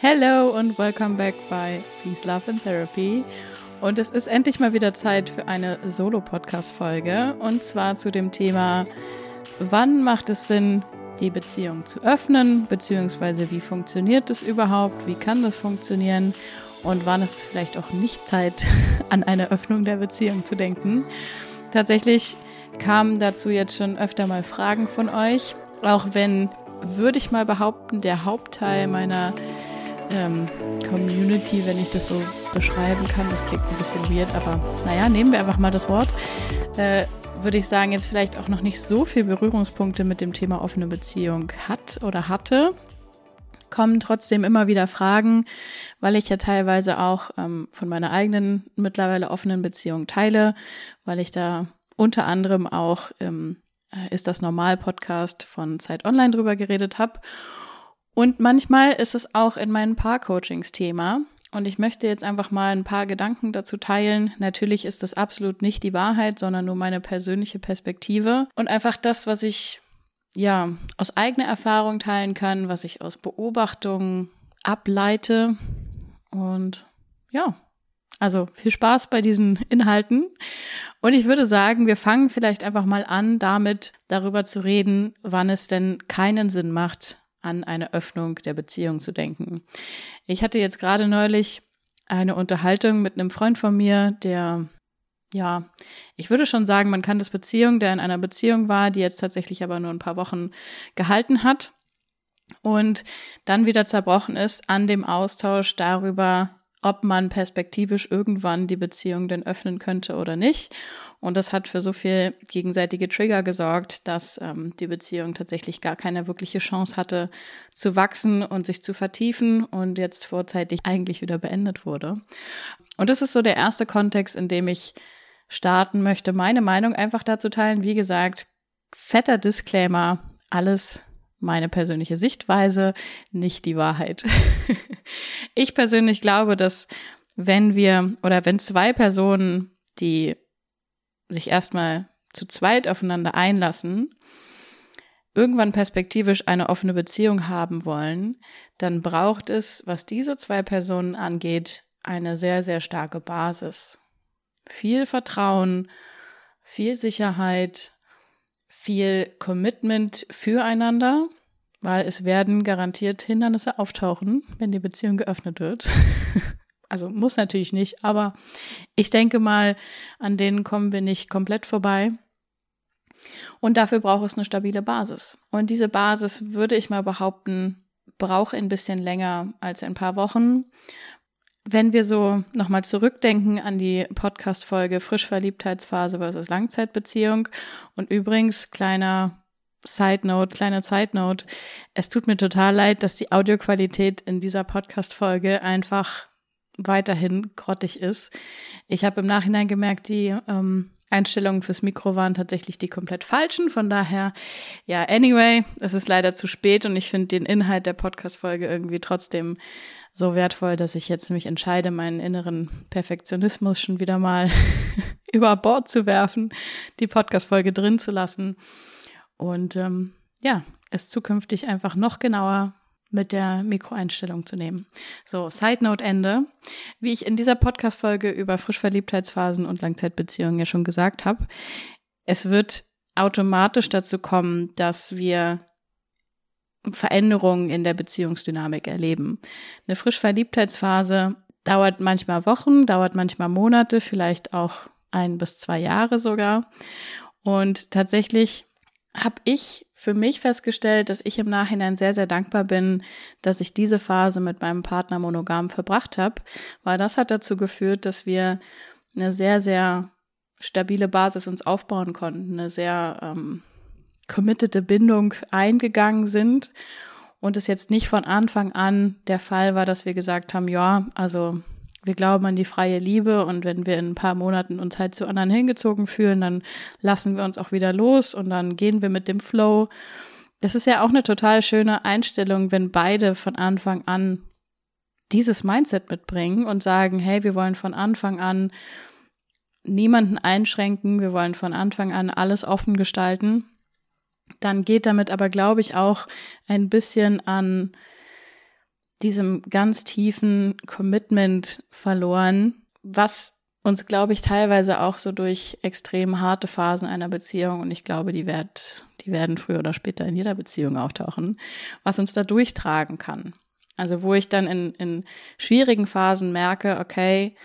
Hello und welcome back bei Peace, Love and Therapy. Und es ist endlich mal wieder Zeit für eine Solo-Podcast-Folge. Und zwar zu dem Thema, wann macht es Sinn, die Beziehung zu öffnen, beziehungsweise wie funktioniert das überhaupt, wie kann das funktionieren und wann ist es vielleicht auch nicht Zeit, an eine Öffnung der Beziehung zu denken. Tatsächlich kamen dazu jetzt schon öfter mal Fragen von euch, auch wenn, würde ich mal behaupten, der Hauptteil meiner ähm, Community, wenn ich das so beschreiben kann, das klingt ein bisschen weird, aber naja, nehmen wir einfach mal das Wort, äh, würde ich sagen, jetzt vielleicht auch noch nicht so viel Berührungspunkte mit dem Thema offene Beziehung hat oder hatte. Kommen trotzdem immer wieder Fragen, weil ich ja teilweise auch ähm, von meiner eigenen mittlerweile offenen Beziehung teile, weil ich da unter anderem auch ähm, ist das Normal-Podcast von Zeit Online drüber geredet habe. Und manchmal ist es auch in meinen Paar-Coachings Thema. Und ich möchte jetzt einfach mal ein paar Gedanken dazu teilen. Natürlich ist das absolut nicht die Wahrheit, sondern nur meine persönliche Perspektive und einfach das, was ich ja, aus eigener Erfahrung teilen kann, was ich aus Beobachtungen ableite. Und ja, also viel Spaß bei diesen Inhalten. Und ich würde sagen, wir fangen vielleicht einfach mal an, damit darüber zu reden, wann es denn keinen Sinn macht, an eine Öffnung der Beziehung zu denken. Ich hatte jetzt gerade neulich eine Unterhaltung mit einem Freund von mir, der ja, ich würde schon sagen, man kann das Beziehung, der in einer Beziehung war, die jetzt tatsächlich aber nur ein paar Wochen gehalten hat und dann wieder zerbrochen ist an dem Austausch darüber, ob man perspektivisch irgendwann die Beziehung denn öffnen könnte oder nicht. Und das hat für so viel gegenseitige Trigger gesorgt, dass ähm, die Beziehung tatsächlich gar keine wirkliche Chance hatte zu wachsen und sich zu vertiefen und jetzt vorzeitig eigentlich wieder beendet wurde. Und das ist so der erste Kontext, in dem ich starten möchte, meine Meinung einfach dazu teilen. Wie gesagt, fetter Disclaimer, alles meine persönliche Sichtweise, nicht die Wahrheit. ich persönlich glaube, dass wenn wir oder wenn zwei Personen, die sich erstmal zu zweit aufeinander einlassen, irgendwann perspektivisch eine offene Beziehung haben wollen, dann braucht es, was diese zwei Personen angeht, eine sehr, sehr starke Basis viel Vertrauen, viel Sicherheit, viel Commitment füreinander, weil es werden garantiert Hindernisse auftauchen, wenn die Beziehung geöffnet wird. also muss natürlich nicht, aber ich denke mal, an denen kommen wir nicht komplett vorbei. Und dafür braucht es eine stabile Basis. Und diese Basis, würde ich mal behaupten, braucht ein bisschen länger als ein paar Wochen, wenn wir so nochmal zurückdenken an die Podcast-Folge Frischverliebtheitsphase versus Langzeitbeziehung und übrigens kleiner Side Note, kleine Side Note. Es tut mir total leid, dass die Audioqualität in dieser Podcast-Folge einfach weiterhin grottig ist. Ich habe im Nachhinein gemerkt, die ähm, Einstellungen fürs Mikro waren tatsächlich die komplett falschen. Von daher, ja, anyway, es ist leider zu spät und ich finde den Inhalt der Podcast-Folge irgendwie trotzdem so wertvoll, dass ich jetzt mich entscheide, meinen inneren Perfektionismus schon wieder mal über Bord zu werfen, die Podcast-Folge drin zu lassen und ähm, ja, es zukünftig einfach noch genauer mit der Mikroeinstellung zu nehmen. So, Side Note Ende. Wie ich in dieser Podcast-Folge über Frischverliebtheitsphasen und Langzeitbeziehungen ja schon gesagt habe, es wird automatisch dazu kommen, dass wir Veränderungen in der Beziehungsdynamik erleben. Eine Frischverliebtheitsphase dauert manchmal Wochen, dauert manchmal Monate, vielleicht auch ein bis zwei Jahre sogar. Und tatsächlich habe ich für mich festgestellt, dass ich im Nachhinein sehr, sehr dankbar bin, dass ich diese Phase mit meinem Partner monogam verbracht habe, weil das hat dazu geführt, dass wir eine sehr, sehr stabile Basis uns aufbauen konnten, eine sehr ähm, committede Bindung eingegangen sind und es jetzt nicht von Anfang an der Fall war, dass wir gesagt haben, ja, also wir glauben an die freie Liebe und wenn wir in ein paar Monaten uns halt zu anderen hingezogen fühlen, dann lassen wir uns auch wieder los und dann gehen wir mit dem Flow. Das ist ja auch eine total schöne Einstellung, wenn beide von Anfang an dieses Mindset mitbringen und sagen, hey, wir wollen von Anfang an niemanden einschränken, wir wollen von Anfang an alles offen gestalten dann geht damit aber, glaube ich, auch ein bisschen an diesem ganz tiefen Commitment verloren, was uns, glaube ich, teilweise auch so durch extrem harte Phasen einer Beziehung, und ich glaube, die, werd, die werden früher oder später in jeder Beziehung auftauchen, was uns da durchtragen kann. Also wo ich dann in, in schwierigen Phasen merke, okay,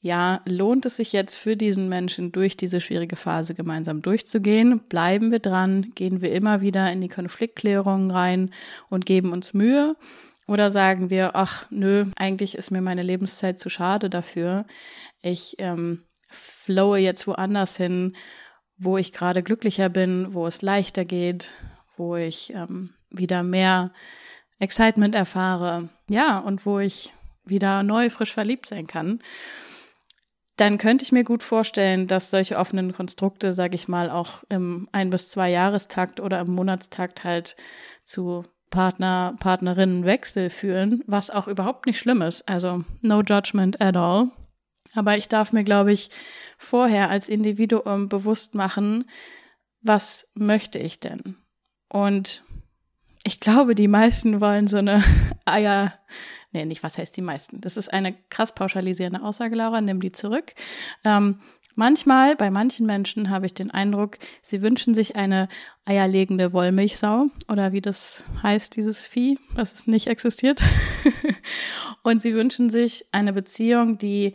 ja, lohnt es sich jetzt für diesen Menschen durch diese schwierige Phase gemeinsam durchzugehen? Bleiben wir dran? Gehen wir immer wieder in die Konfliktklärungen rein und geben uns Mühe? Oder sagen wir, ach nö, eigentlich ist mir meine Lebenszeit zu schade dafür. Ich ähm, flowe jetzt woanders hin, wo ich gerade glücklicher bin, wo es leichter geht, wo ich ähm, wieder mehr Excitement erfahre. Ja, und wo ich wieder neu, frisch verliebt sein kann dann könnte ich mir gut vorstellen, dass solche offenen Konstrukte, sage ich mal, auch im ein bis zwei Jahrestakt oder im Monatstakt halt zu Partner, Partnerinnenwechsel führen, was auch überhaupt nicht schlimm ist. Also no judgment at all. Aber ich darf mir, glaube ich, vorher als Individuum bewusst machen, was möchte ich denn? Und ich glaube, die meisten wollen so eine Eier, nee, nicht was heißt die meisten. Das ist eine krass pauschalisierende Aussage, Laura, nimm die zurück. Ähm, manchmal, bei manchen Menschen habe ich den Eindruck, sie wünschen sich eine eierlegende Wollmilchsau oder wie das heißt, dieses Vieh, was es nicht existiert. Und sie wünschen sich eine Beziehung, die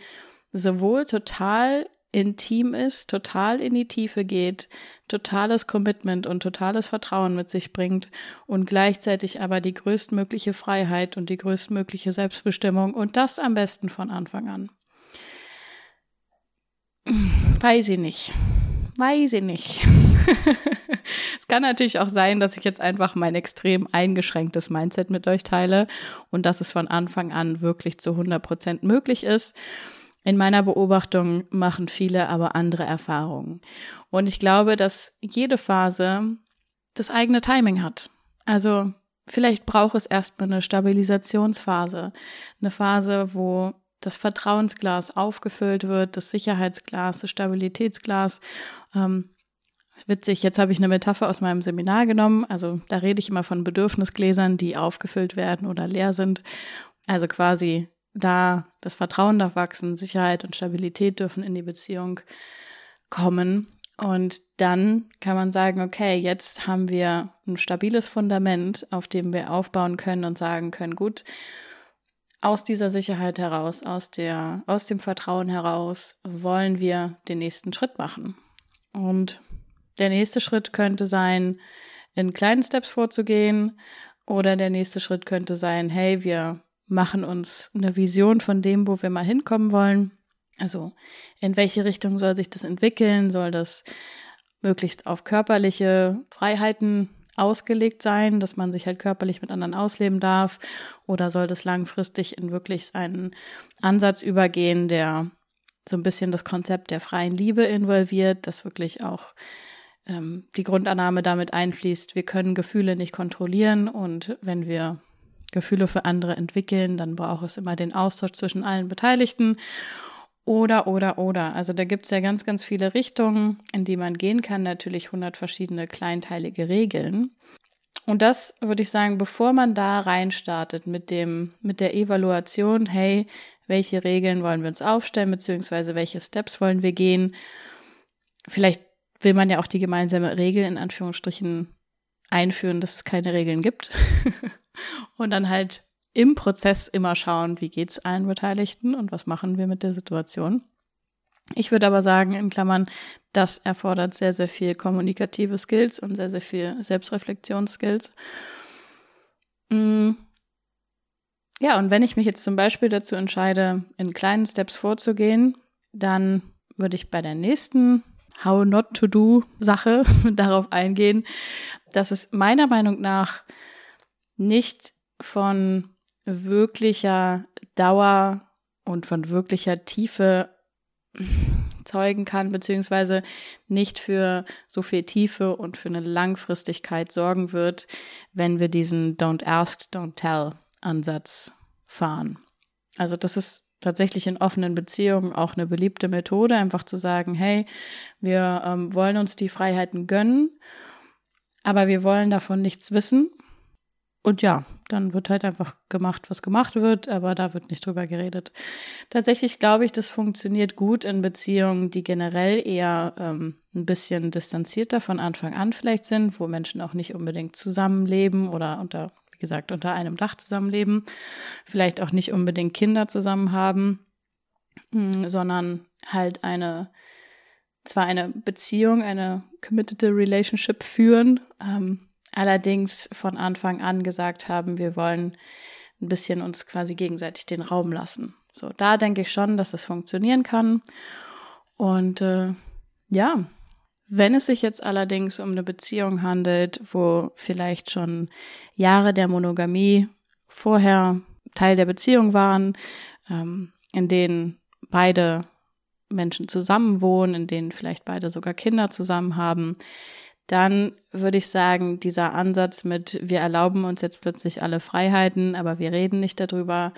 sowohl total intim ist, total in die Tiefe geht, totales Commitment und totales Vertrauen mit sich bringt und gleichzeitig aber die größtmögliche Freiheit und die größtmögliche Selbstbestimmung und das am besten von Anfang an. Weiß ich nicht. Weiß ich nicht. es kann natürlich auch sein, dass ich jetzt einfach mein extrem eingeschränktes Mindset mit euch teile und dass es von Anfang an wirklich zu 100 Prozent möglich ist. In meiner Beobachtung machen viele aber andere Erfahrungen. Und ich glaube, dass jede Phase das eigene Timing hat. Also vielleicht braucht es erstmal eine Stabilisationsphase, eine Phase, wo das Vertrauensglas aufgefüllt wird, das Sicherheitsglas, das Stabilitätsglas. Ähm, witzig, jetzt habe ich eine Metapher aus meinem Seminar genommen. Also da rede ich immer von Bedürfnisgläsern, die aufgefüllt werden oder leer sind. Also quasi da das Vertrauen darf wachsen, Sicherheit und Stabilität dürfen in die Beziehung kommen. Und dann kann man sagen, okay, jetzt haben wir ein stabiles Fundament, auf dem wir aufbauen können und sagen können, gut, aus dieser Sicherheit heraus, aus der, aus dem Vertrauen heraus wollen wir den nächsten Schritt machen. Und der nächste Schritt könnte sein, in kleinen Steps vorzugehen, oder der nächste Schritt könnte sein, hey, wir machen uns eine Vision von dem, wo wir mal hinkommen wollen. Also in welche Richtung soll sich das entwickeln? Soll das möglichst auf körperliche Freiheiten ausgelegt sein, dass man sich halt körperlich mit anderen ausleben darf? Oder soll das langfristig in wirklich einen Ansatz übergehen, der so ein bisschen das Konzept der freien Liebe involviert, das wirklich auch ähm, die Grundannahme damit einfließt, wir können Gefühle nicht kontrollieren und wenn wir Gefühle für andere entwickeln, dann braucht es immer den Austausch zwischen allen Beteiligten. Oder, oder, oder. Also da gibt es ja ganz, ganz viele Richtungen, in die man gehen kann. Natürlich 100 verschiedene kleinteilige Regeln. Und das würde ich sagen, bevor man da reinstartet mit dem, mit der Evaluation, hey, welche Regeln wollen wir uns aufstellen, beziehungsweise welche Steps wollen wir gehen? Vielleicht will man ja auch die gemeinsame Regel in Anführungsstrichen einführen, dass es keine Regeln gibt. und dann halt im Prozess immer schauen, wie geht's allen Beteiligten und was machen wir mit der Situation. Ich würde aber sagen, in Klammern, das erfordert sehr, sehr viel kommunikative Skills und sehr, sehr viel Selbstreflexionsskills. Mm. Ja, und wenn ich mich jetzt zum Beispiel dazu entscheide, in kleinen Steps vorzugehen, dann würde ich bei der nächsten How Not to Do Sache darauf eingehen, dass es meiner Meinung nach nicht von wirklicher Dauer und von wirklicher Tiefe zeugen kann, beziehungsweise nicht für so viel Tiefe und für eine Langfristigkeit sorgen wird, wenn wir diesen Don't Ask, Don't Tell Ansatz fahren. Also das ist tatsächlich in offenen Beziehungen auch eine beliebte Methode, einfach zu sagen, hey, wir ähm, wollen uns die Freiheiten gönnen, aber wir wollen davon nichts wissen Und ja, dann wird halt einfach gemacht, was gemacht wird, aber da wird nicht drüber geredet. Tatsächlich glaube ich, das funktioniert gut in Beziehungen, die generell eher ähm, ein bisschen distanzierter von Anfang an vielleicht sind, wo Menschen auch nicht unbedingt zusammenleben oder unter, wie gesagt, unter einem Dach zusammenleben, vielleicht auch nicht unbedingt Kinder zusammen haben, mh, hm, sondern halt eine zwar eine Beziehung, eine committed relationship führen, ähm, allerdings von Anfang an gesagt haben, wir wollen ein bisschen uns quasi gegenseitig den Raum lassen. So, da denke ich schon, dass das funktionieren kann. Und äh, ja, wenn es sich jetzt allerdings um eine Beziehung handelt, wo vielleicht schon Jahre der Monogamie vorher Teil der Beziehung waren, ähm, in denen beide Menschen zusammenwohnen, in denen vielleicht beide sogar Kinder zusammen haben, dann würde ich sagen, dieser Ansatz mit, wir erlauben uns jetzt plötzlich alle Freiheiten, aber wir reden nicht darüber,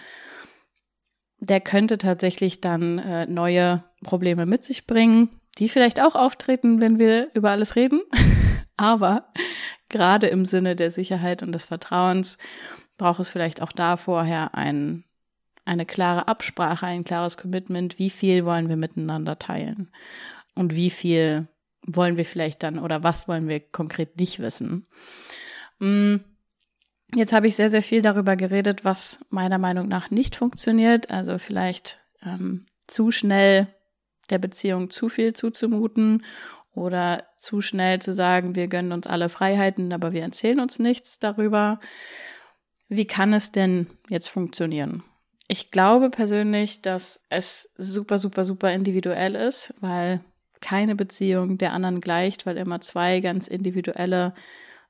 der könnte tatsächlich dann äh, neue Probleme mit sich bringen, die vielleicht auch auftreten, wenn wir über alles reden. aber gerade im Sinne der Sicherheit und des Vertrauens braucht es vielleicht auch da vorher ein, eine klare Absprache, ein klares Commitment, wie viel wollen wir miteinander teilen und wie viel wollen wir vielleicht dann oder was wollen wir konkret nicht wissen. Mm, jetzt habe ich sehr, sehr viel darüber geredet, was meiner Meinung nach nicht funktioniert. Also vielleicht ähm, zu schnell der Beziehung zu viel zuzumuten oder zu schnell zu sagen, wir gönnen uns alle Freiheiten, aber wir erzählen uns nichts darüber. Wie kann es denn jetzt funktionieren? Ich glaube persönlich, dass es super, super, super individuell ist, weil keine Beziehung der anderen gleicht, weil immer zwei ganz individuelle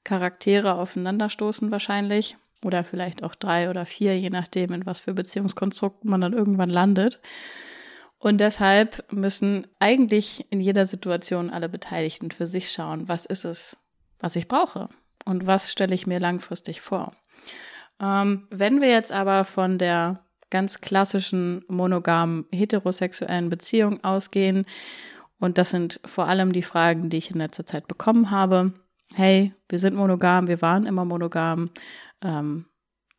Charaktere aufeinanderstoßen wahrscheinlich. Oder vielleicht auch drei oder vier, je nachdem, in was für Beziehungskonstrukten man dann irgendwann landet. Und deshalb müssen eigentlich in jeder Situation alle Beteiligten für sich schauen, was ist es, was ich brauche und was stelle ich mir langfristig vor. Ähm, wenn wir jetzt aber von der ganz klassischen monogamen heterosexuellen Beziehung ausgehen und das sind vor allem die Fragen, die ich in letzter Zeit bekommen habe. Hey, wir sind monogam, wir waren immer monogam. Ähm,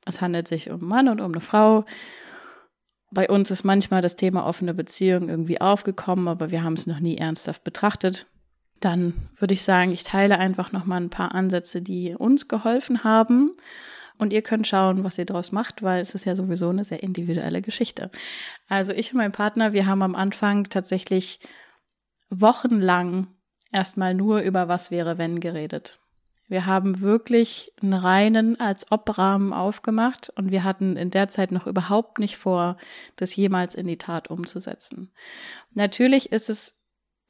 es handelt sich um einen Mann und um eine Frau. Bei uns ist manchmal das Thema offene Beziehung irgendwie aufgekommen, aber wir haben es noch nie ernsthaft betrachtet. Dann würde ich sagen, ich teile einfach noch mal ein paar Ansätze, die uns geholfen haben. Und ihr könnt schauen, was ihr daraus macht, weil es ist ja sowieso eine sehr individuelle Geschichte. Also ich und mein Partner, wir haben am Anfang tatsächlich wochenlang erstmal nur über was wäre wenn geredet. Wir haben wirklich einen reinen als Ob-Rahmen aufgemacht und wir hatten in der Zeit noch überhaupt nicht vor, das jemals in die Tat umzusetzen. Natürlich ist es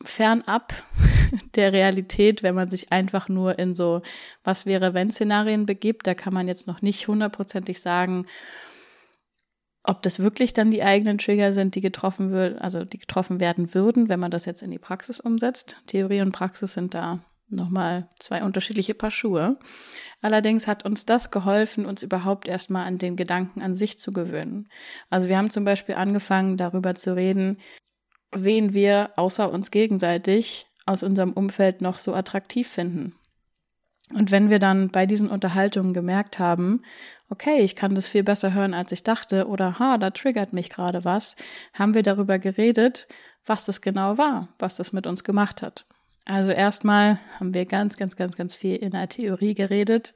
fernab der Realität, wenn man sich einfach nur in so was wäre wenn Szenarien begibt. Da kann man jetzt noch nicht hundertprozentig sagen, ob das wirklich dann die eigenen Trigger sind, die getroffen wird, also die getroffen werden würden, wenn man das jetzt in die Praxis umsetzt. Theorie und Praxis sind da nochmal zwei unterschiedliche Paar Schuhe. Allerdings hat uns das geholfen, uns überhaupt erstmal an den Gedanken an sich zu gewöhnen. Also wir haben zum Beispiel angefangen, darüber zu reden, wen wir außer uns gegenseitig aus unserem Umfeld noch so attraktiv finden. Und wenn wir dann bei diesen Unterhaltungen gemerkt haben, okay, ich kann das viel besser hören, als ich dachte, oder ha, da triggert mich gerade was, haben wir darüber geredet, was das genau war, was das mit uns gemacht hat. Also erstmal haben wir ganz, ganz, ganz, ganz viel in der Theorie geredet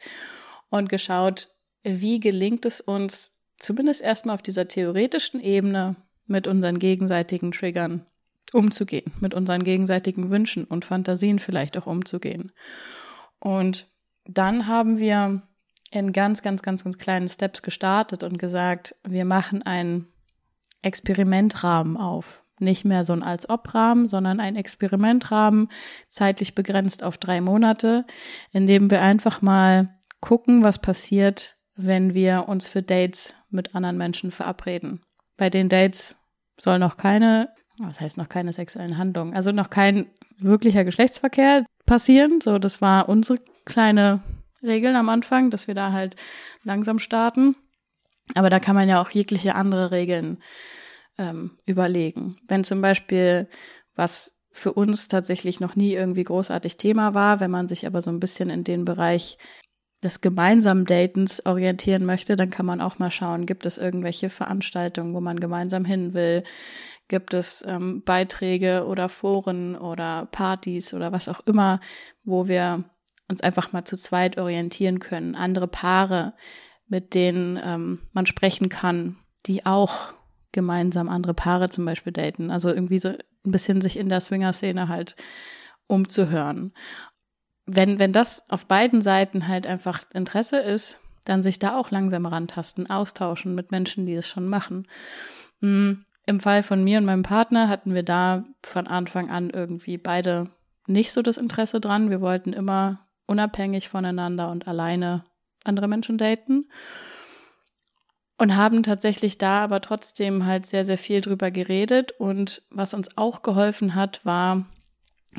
und geschaut, wie gelingt es uns, zumindest erstmal auf dieser theoretischen Ebene mit unseren gegenseitigen Triggern umzugehen, mit unseren gegenseitigen Wünschen und Fantasien vielleicht auch umzugehen. Und dann haben wir in ganz, ganz, ganz, ganz kleinen Steps gestartet und gesagt, wir machen einen Experimentrahmen auf. Nicht mehr so ein Als-Ob-Rahmen, sondern ein Experimentrahmen, zeitlich begrenzt auf drei Monate, in dem wir einfach mal gucken, was passiert, wenn wir uns für Dates mit anderen Menschen verabreden. Bei den Dates soll noch keine, was heißt noch keine sexuellen Handlungen, also noch kein wirklicher Geschlechtsverkehr passieren. So, das war unsere kleine Regel am Anfang, dass wir da halt langsam starten. Aber da kann man ja auch jegliche andere Regeln ähm, überlegen. Wenn zum Beispiel was für uns tatsächlich noch nie irgendwie großartig Thema war, wenn man sich aber so ein bisschen in den Bereich des gemeinsamen Datens orientieren möchte, dann kann man auch mal schauen, gibt es irgendwelche Veranstaltungen, wo man gemeinsam hin will? Gibt es ähm, Beiträge oder Foren oder Partys oder was auch immer, wo wir uns einfach mal zu zweit orientieren können? Andere Paare, mit denen ähm, man sprechen kann, die auch gemeinsam andere Paare zum Beispiel daten. Also irgendwie so ein bisschen sich in der Swinger-Szene halt umzuhören. Wenn, wenn das auf beiden Seiten halt einfach Interesse ist, dann sich da auch langsam rantasten, austauschen mit Menschen, die es schon machen. Hm, Im Fall von mir und meinem Partner hatten wir da von Anfang an irgendwie beide nicht so das Interesse dran. Wir wollten immer unabhängig voneinander und alleine andere Menschen daten und haben tatsächlich da aber trotzdem halt sehr, sehr viel drüber geredet. Und was uns auch geholfen hat, war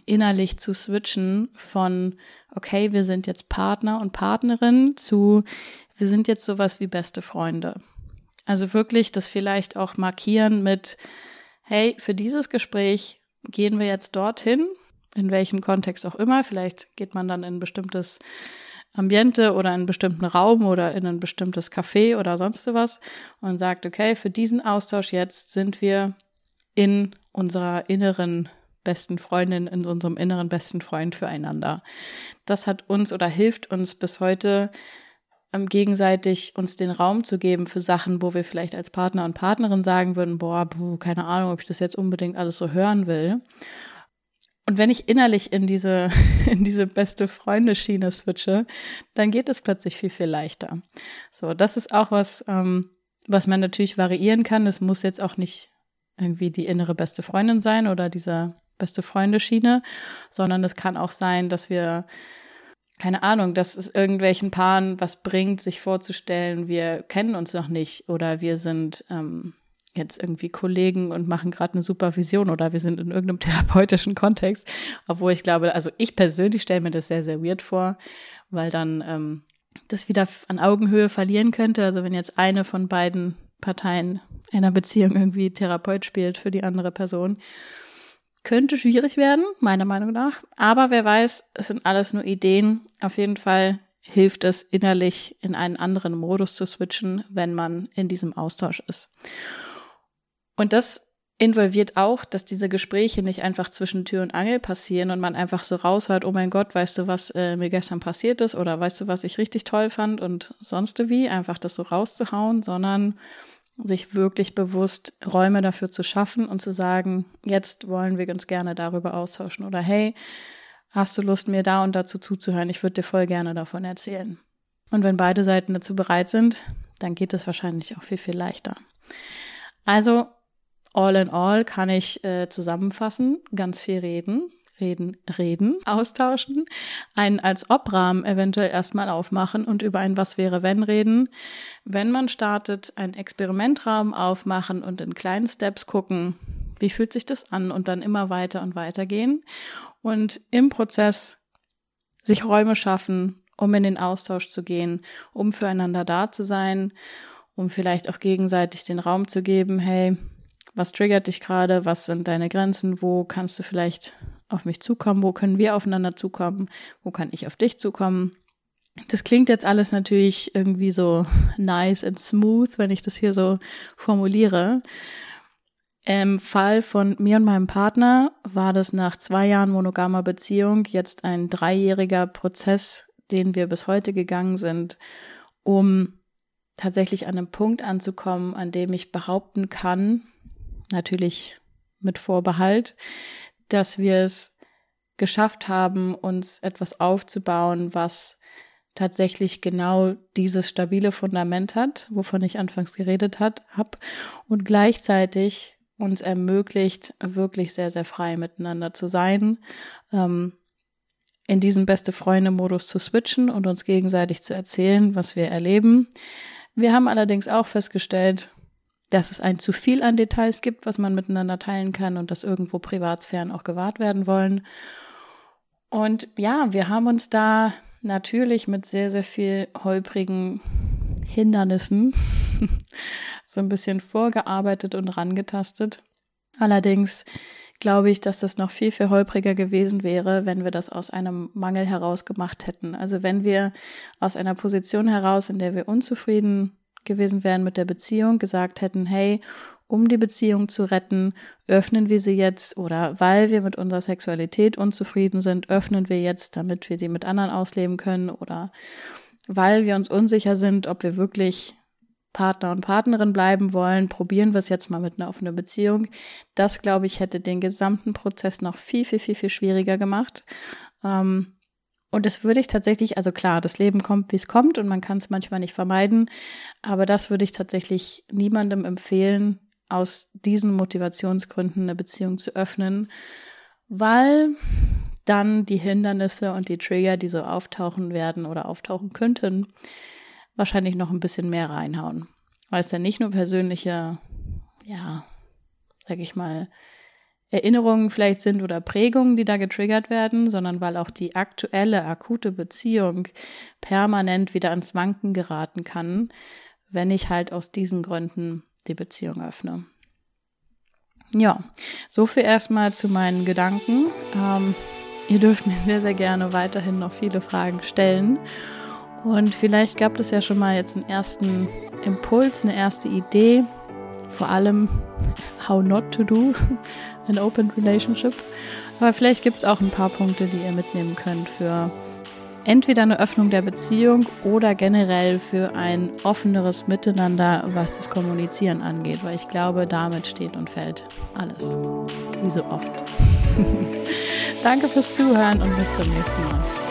innerlich zu switchen von, okay, wir sind jetzt Partner und Partnerin zu, wir sind jetzt sowas wie beste Freunde. Also wirklich das vielleicht auch markieren mit, hey, für dieses Gespräch gehen wir jetzt dorthin, in welchem Kontext auch immer. Vielleicht geht man dann in ein bestimmtes Ambiente oder in einen bestimmten Raum oder in ein bestimmtes Café oder sonst was und sagt, okay, für diesen Austausch jetzt sind wir in unserer inneren besten Freundin, in unserem inneren besten Freund füreinander. Das hat uns oder hilft uns bis heute gegenseitig uns den Raum zu geben für Sachen, wo wir vielleicht als Partner und Partnerin sagen würden, boah, buh, keine Ahnung, ob ich das jetzt unbedingt alles so hören will. Und wenn ich innerlich in diese, in diese beste Freunde-Schiene switche, dann geht es plötzlich viel, viel leichter. So, das ist auch was, ähm, was man natürlich variieren kann. Es muss jetzt auch nicht irgendwie die innere beste Freundin sein oder diese beste Freunde-Schiene, sondern es kann auch sein, dass wir keine Ahnung, dass es irgendwelchen Paaren was bringt, sich vorzustellen, wir kennen uns noch nicht oder wir sind ähm, jetzt irgendwie Kollegen und machen gerade eine Supervision oder wir sind in irgendeinem therapeutischen Kontext. Obwohl ich glaube, also ich persönlich stelle mir das sehr, sehr weird vor, weil dann ähm, das wieder an Augenhöhe verlieren könnte. Also wenn jetzt eine von beiden Parteien einer Beziehung irgendwie Therapeut spielt für die andere Person. Könnte schwierig werden, meiner Meinung nach. Aber wer weiß, es sind alles nur Ideen. Auf jeden Fall hilft es innerlich in einen anderen Modus zu switchen, wenn man in diesem Austausch ist. Und das involviert auch, dass diese Gespräche nicht einfach zwischen Tür und Angel passieren und man einfach so raushört, oh mein Gott, weißt du, was äh, mir gestern passiert ist oder weißt du, was ich richtig toll fand und sonst wie, einfach das so rauszuhauen, sondern sich wirklich bewusst Räume dafür zu schaffen und zu sagen, jetzt wollen wir uns gerne darüber austauschen oder hey, hast du Lust, mir da und dazu zuzuhören? Ich würde dir voll gerne davon erzählen. Und wenn beide Seiten dazu bereit sind, dann geht es wahrscheinlich auch viel, viel leichter. Also all in all kann ich äh, zusammenfassen, ganz viel reden, reden, reden, austauschen, einen als Ob-Rahmen eventuell erstmal aufmachen und über ein Was wäre wenn reden. Wenn man startet, einen Experimentraum aufmachen und in kleinen Steps gucken, wie fühlt sich das an und dann immer weiter und weiter gehen und im Prozess sich Räume schaffen, um in den Austausch zu gehen, um füreinander da zu sein, um vielleicht auch gegenseitig den Raum zu geben, hey, was triggert dich gerade, was sind deine Grenzen, wo kannst du vielleicht auf mich zukommen, wo können wir aufeinander zukommen, wo kann ich auf dich zukommen. Das klingt jetzt alles natürlich irgendwie so nice and smooth, wenn ich das hier so formuliere. Im Fall von mir und meinem Partner war das nach zwei Jahren monogamer Beziehung jetzt ein dreijähriger Prozess, den wir bis heute gegangen sind, um tatsächlich an einem Punkt anzukommen, an dem ich behaupten kann, natürlich mit Vorbehalt, dass wir es geschafft haben, uns etwas aufzubauen, was tatsächlich genau dieses stabile Fundament hat, wovon ich anfangs geredet hat, hab und gleichzeitig uns ermöglicht, wirklich sehr, sehr frei miteinander zu sein, ähm, in diesem beste Freunde-Modus zu switchen und uns gegenseitig zu erzählen, was wir erleben. Wir haben allerdings auch festgestellt, dass es ein zu viel an Details gibt, was man miteinander teilen kann und dass irgendwo Privatsphären auch gewahrt werden wollen. Und ja, wir haben uns da natürlich mit sehr, sehr viel holprigen Hindernissen so ein bisschen vorgearbeitet und rangetastet. Allerdings glaube ich, dass das noch viel, viel holpriger gewesen wäre, wenn wir das aus einem Mangel heraus gemacht hätten. Also wenn wir aus einer Position heraus, in der wir unzufrieden gewesen wären mit der Beziehung, gesagt hätten, hey, um die Beziehung zu retten, öffnen wir sie jetzt oder weil wir mit unserer Sexualität unzufrieden sind, öffnen wir jetzt, damit wir sie mit anderen ausleben können oder weil wir uns unsicher sind, ob wir wirklich Partner und Partnerin bleiben wollen, probieren wir es jetzt mal mit einer offenen Beziehung. Das, glaube ich, hätte den gesamten Prozess noch viel, viel, viel, viel schwieriger gemacht. Ähm, und das würde ich tatsächlich, also klar, das Leben kommt, wie es kommt und man kann es manchmal nicht vermeiden, aber das würde ich tatsächlich niemandem empfehlen, aus diesen Motivationsgründen eine Beziehung zu öffnen, weil dann die Hindernisse und die Trigger, die so auftauchen werden oder auftauchen könnten, wahrscheinlich noch ein bisschen mehr reinhauen. Weil es ja nicht nur persönliche, ja, sag ich mal, Erinnerungen vielleicht sind oder Prägungen, die da getriggert werden, sondern weil auch die aktuelle, akute Beziehung permanent wieder ans Wanken geraten kann, wenn ich halt aus diesen Gründen die Beziehung öffne. Ja, so viel erstmal zu meinen Gedanken. Ähm, ihr dürft mir sehr, sehr gerne weiterhin noch viele Fragen stellen. Und vielleicht gab es ja schon mal jetzt einen ersten Impuls, eine erste Idee, vor allem how not to do an open relationship. Aber vielleicht gibt es auch ein paar Punkte, die ihr mitnehmen könnt für entweder eine Öffnung der Beziehung oder generell für ein offeneres Miteinander, was das Kommunizieren angeht, weil ich glaube, damit steht und fällt alles. Wie so oft. Danke fürs Zuhören und bis zum nächsten Mal.